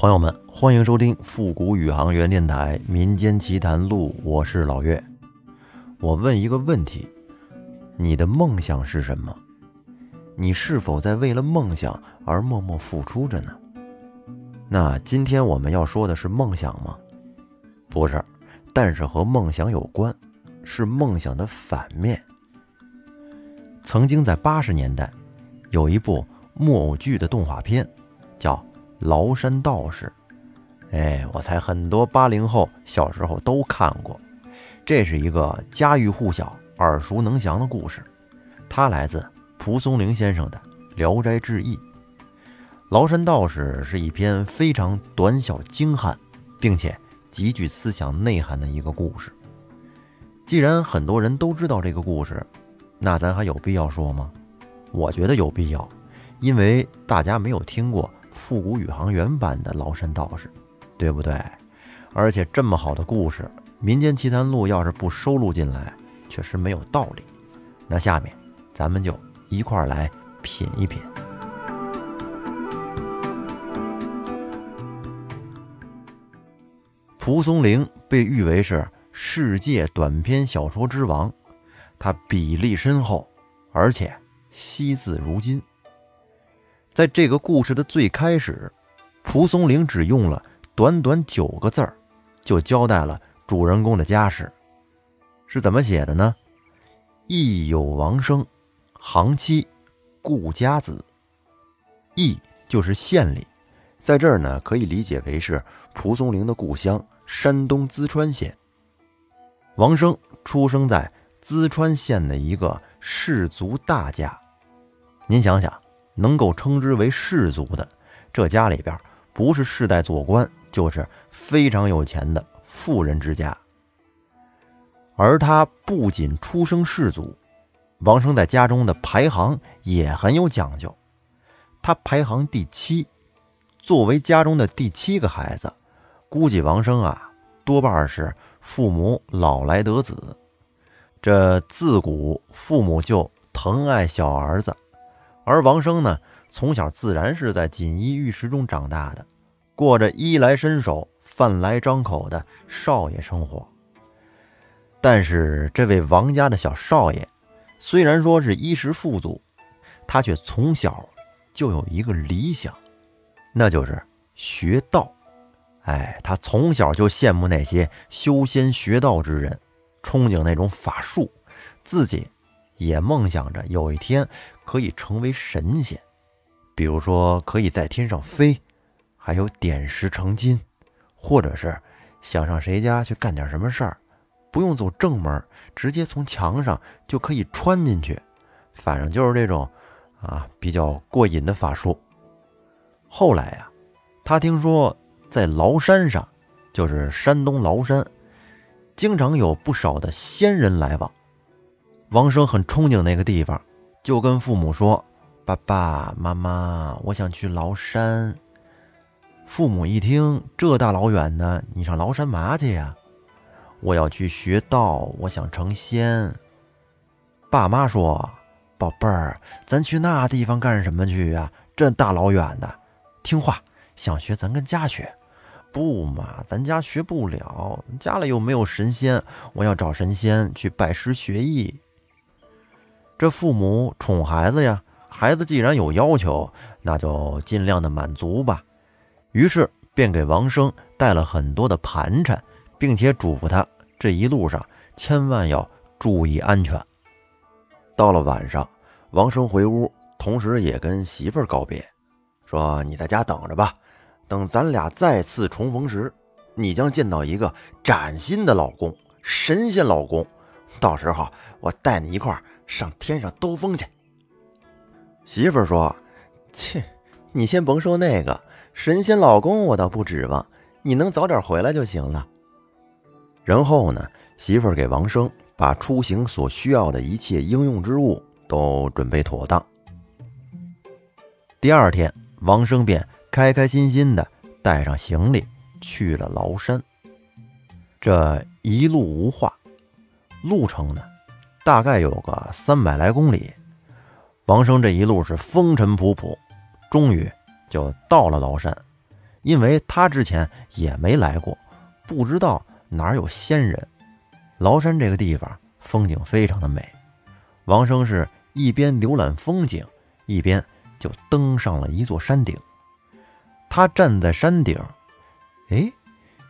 朋友们，欢迎收听复古宇航员电台《民间奇谈录》，我是老岳。我问一个问题：你的梦想是什么？你是否在为了梦想而默默付出着呢？那今天我们要说的是梦想吗？不是，但是和梦想有关，是梦想的反面。曾经在八十年代，有一部木偶剧的动画片，叫。崂山道士，哎，我猜很多八零后小时候都看过。这是一个家喻户晓、耳熟能详的故事，它来自蒲松龄先生的《聊斋志异》。崂山道士是一篇非常短小精悍，并且极具思想内涵的一个故事。既然很多人都知道这个故事，那咱还有必要说吗？我觉得有必要，因为大家没有听过。复古宇航员版的崂山道士，对不对？而且这么好的故事，《民间奇谈录》要是不收录进来，确实没有道理。那下面咱们就一块儿来品一品。蒲松龄被誉为是世界短篇小说之王，他笔力深厚，而且惜字如金。在这个故事的最开始，蒲松龄只用了短短九个字儿，就交代了主人公的家世，是怎么写的呢？义有王生，行妻，顾家子。义就是县里，在这儿呢可以理解为是蒲松龄的故乡山东淄川县。王生出生在淄川县的一个氏族大家，您想想。能够称之为士族的，这家里边不是世代做官，就是非常有钱的富人之家。而他不仅出生士族，王生在家中的排行也很有讲究。他排行第七，作为家中的第七个孩子，估计王生啊多半是父母老来得子。这自古父母就疼爱小儿子。而王生呢，从小自然是在锦衣玉食中长大的，过着衣来伸手、饭来张口的少爷生活。但是，这位王家的小少爷，虽然说是衣食富足，他却从小就有一个理想，那就是学道。哎，他从小就羡慕那些修仙学道之人，憧憬那种法术，自己。也梦想着有一天可以成为神仙，比如说可以在天上飞，还有点石成金，或者是想上谁家去干点什么事儿，不用走正门，直接从墙上就可以穿进去。反正就是这种啊比较过瘾的法术。后来呀，他听说在崂山上，就是山东崂山，经常有不少的仙人来往。王生很憧憬那个地方，就跟父母说：“爸爸妈妈，我想去崂山。”父母一听，这大老远的，你上崂山嘛去呀？我要去学道，我想成仙。爸妈说：“宝贝儿，咱去那地方干什么去呀？这大老远的，听话，想学咱跟家学。不嘛，咱家学不了，家里又没有神仙，我要找神仙去拜师学艺。”这父母宠孩子呀，孩子既然有要求，那就尽量的满足吧。于是便给王生带了很多的盘缠，并且嘱咐他这一路上千万要注意安全。到了晚上，王生回屋，同时也跟媳妇儿告别，说：“你在家等着吧，等咱俩再次重逢时，你将见到一个崭新的老公，神仙老公。到时候我带你一块儿。”上天上兜风去。媳妇儿说：“切，你先甭说那个神仙老公，我倒不指望，你能早点回来就行了。”然后呢，媳妇儿给王生把出行所需要的一切应用之物都准备妥当。第二天，王生便开开心心的带上行李去了崂山。这一路无话，路程呢？大概有个三百来公里，王生这一路是风尘仆仆，终于就到了崂山。因为他之前也没来过，不知道哪有仙人。崂山这个地方风景非常的美，王生是一边浏览风景，一边就登上了一座山顶。他站在山顶，哎，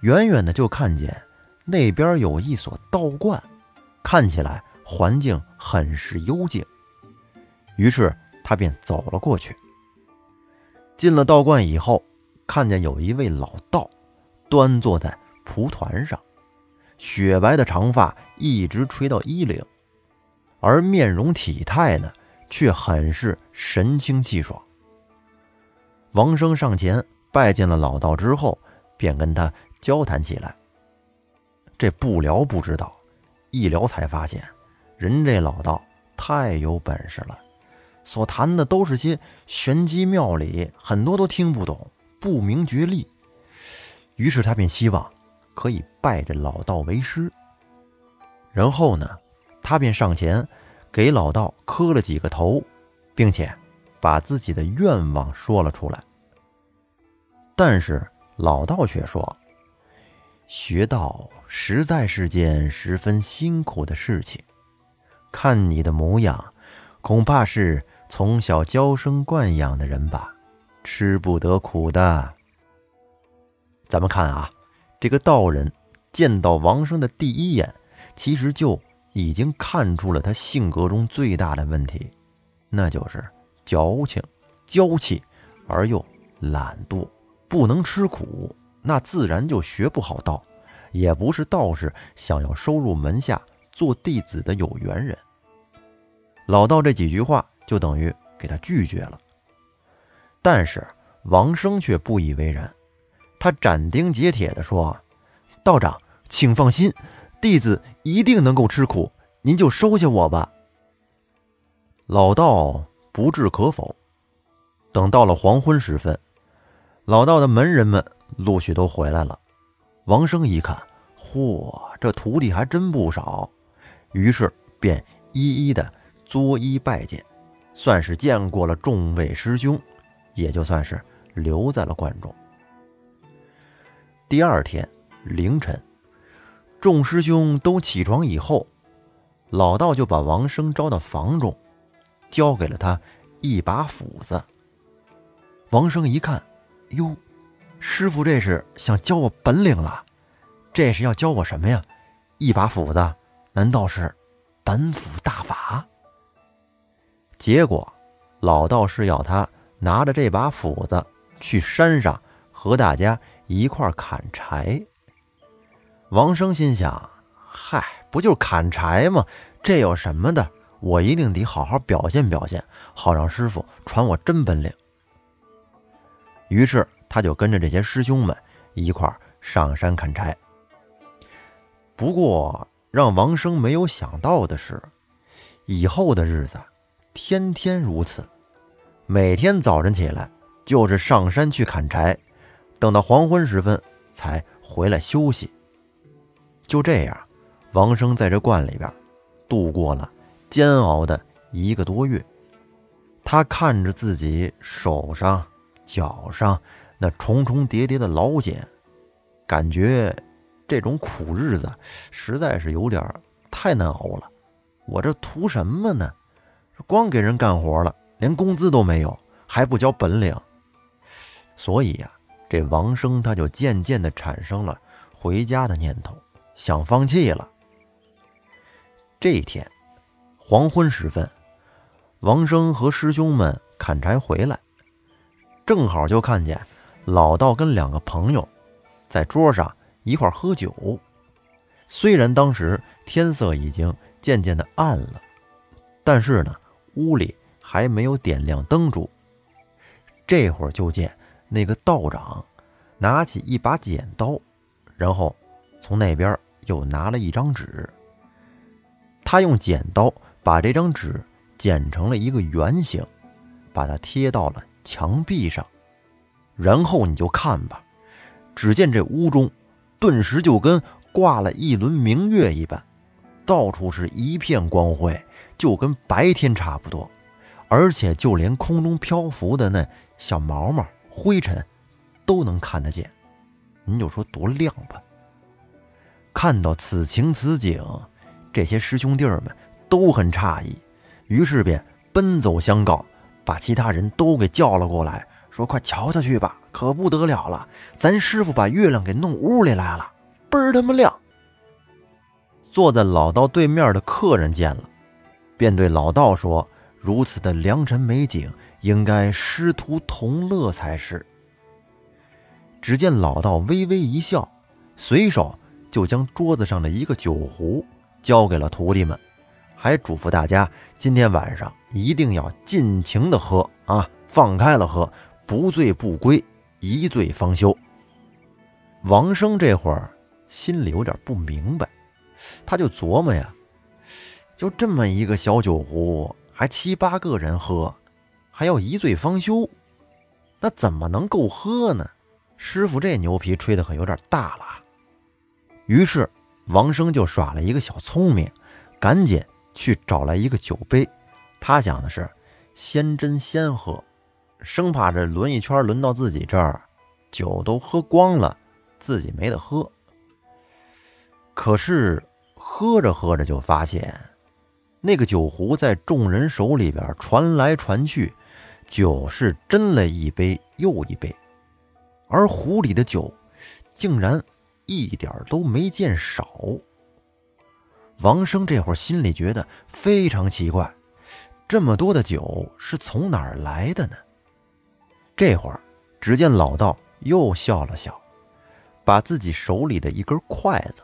远远的就看见那边有一所道观，看起来环境很是幽静。于是他便走了过去。进了道观以后。看见有一位老道，端坐在蒲团上，雪白的长发一直垂到衣领，而面容体态呢，却很是神清气爽。王生上前拜见了老道之后，便跟他交谈起来。这不聊不知道，一聊才发现，人这老道太有本事了，所谈的都是些玄机妙理，很多都听不懂。不明觉厉，于是他便希望可以拜这老道为师。然后呢，他便上前给老道磕了几个头，并且把自己的愿望说了出来。但是老道却说：“学道实在是件十分辛苦的事情，看你的模样，恐怕是从小娇生惯养的人吧。”吃不得苦的。咱们看啊，这个道人见到王生的第一眼，其实就已经看出了他性格中最大的问题，那就是矫情、娇气而又懒惰，不能吃苦，那自然就学不好道，也不是道士想要收入门下做弟子的有缘人。老道这几句话就等于给他拒绝了。但是王生却不以为然，他斩钉截铁地说：“道长，请放心，弟子一定能够吃苦，您就收下我吧。”老道不置可否。等到了黄昏时分，老道的门人们陆续都回来了。王生一看，嚯，这徒弟还真不少，于是便一一的作揖拜见，算是见过了众位师兄。也就算是留在了观中。第二天凌晨，众师兄都起床以后，老道就把王生招到房中，交给了他一把斧子。王生一看，哟，师傅这是想教我本领了？这是要教我什么呀？一把斧子，难道是本斧大法？结果，老道士要他。拿着这把斧子去山上和大家一块砍柴。王生心想：“嗨，不就是砍柴吗？这有什么的？我一定得好好表现表现，好让师傅传我真本领。”于是他就跟着这些师兄们一块上山砍柴。不过让王生没有想到的是，以后的日子天天如此。每天早晨起来就是上山去砍柴，等到黄昏时分才回来休息。就这样，王生在这罐里边度过了煎熬的一个多月。他看着自己手上、脚上那重重叠叠的老茧，感觉这种苦日子实在是有点太难熬了。我这图什么呢？光给人干活了。连工资都没有，还不教本领，所以呀，这王生他就渐渐的产生了回家的念头，想放弃了。这一天黄昏时分，王生和师兄们砍柴回来，正好就看见老道跟两个朋友在桌上一块喝酒。虽然当时天色已经渐渐的暗了，但是呢，屋里。还没有点亮灯烛，这会儿就见那个道长拿起一把剪刀，然后从那边又拿了一张纸。他用剪刀把这张纸剪成了一个圆形，把它贴到了墙壁上。然后你就看吧，只见这屋中顿时就跟挂了一轮明月一般，到处是一片光辉，就跟白天差不多。而且，就连空中漂浮的那小毛毛、灰尘，都能看得见，您就说多亮吧。看到此情此景，这些师兄弟们都很诧异，于是便奔走相告，把其他人都给叫了过来，说：“快瞧瞧去吧，可不得了了！咱师傅把月亮给弄屋里来了，倍儿他妈亮！”坐在老道对面的客人见了，便对老道说：“如此的良辰美景，应该师徒同乐才是。”只见老道微微一笑，随手。就将桌子上的一个酒壶交给了徒弟们，还嘱咐大家今天晚上一定要尽情的喝啊，放开了喝，不醉不归，一醉方休。王生这会儿心里有点不明白，他就琢磨呀，就这么一个小酒壶，还七八个人喝，还要一醉方休，那怎么能够喝呢？师傅这牛皮吹的可有点大了。于是，王生就耍了一个小聪明，赶紧去找来一个酒杯。他想的是先斟先喝，生怕这轮一圈轮到自己这儿，酒都喝光了，自己没得喝。可是喝着喝着就发现，那个酒壶在众人手里边传来传去，酒是斟了一杯又一杯，而壶里的酒竟然。一点都没见少。王生这会儿心里觉得非常奇怪，这么多的酒是从哪儿来的呢？这会儿，只见老道又笑了笑，把自己手里的一根筷子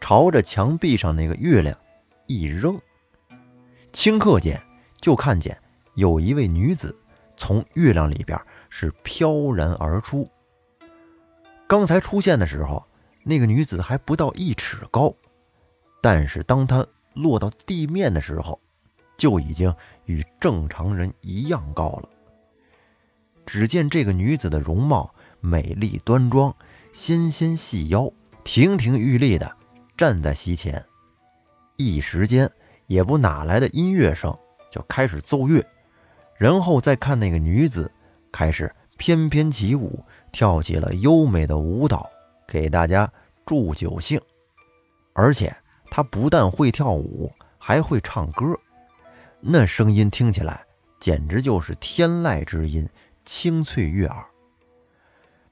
朝着墙壁上那个月亮一扔，顷刻间就看见有一位女子从月亮里边是飘然而出。刚才出现的时候。那个女子还不到一尺高，但是当她落到地面的时候，就已经与正常人一样高了。只见这个女子的容貌美丽端庄，纤纤细腰，亭亭玉立的站在席前。一时间也不哪来的音乐声，就开始奏乐，然后再看那个女子开始翩翩起舞，跳起了优美的舞蹈。给大家助酒兴，而且她不但会跳舞，还会唱歌，那声音听起来简直就是天籁之音，清脆悦耳。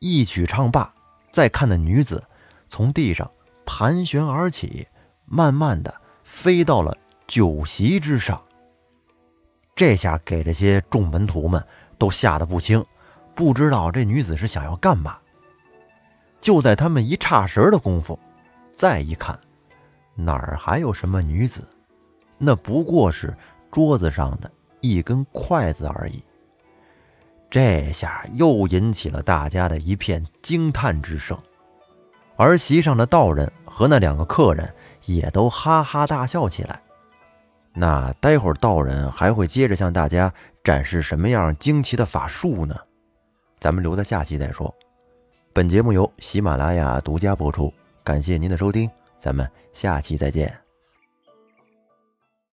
一曲唱罢，再看那女子从地上盘旋而起，慢慢的飞到了酒席之上。这下给这些众门徒们都吓得不轻，不知道这女子是想要干嘛。就在他们一差神的功夫，再一看，哪儿还有什么女子？那不过是桌子上的一根筷子而已。这下又引起了大家的一片惊叹之声，而席上的道人和那两个客人也都哈哈大笑起来。那待会儿道人还会接着向大家展示什么样惊奇的法术呢？咱们留在下期再说。本节目由喜马拉雅独家播出，感谢您的收听，咱们下期再见。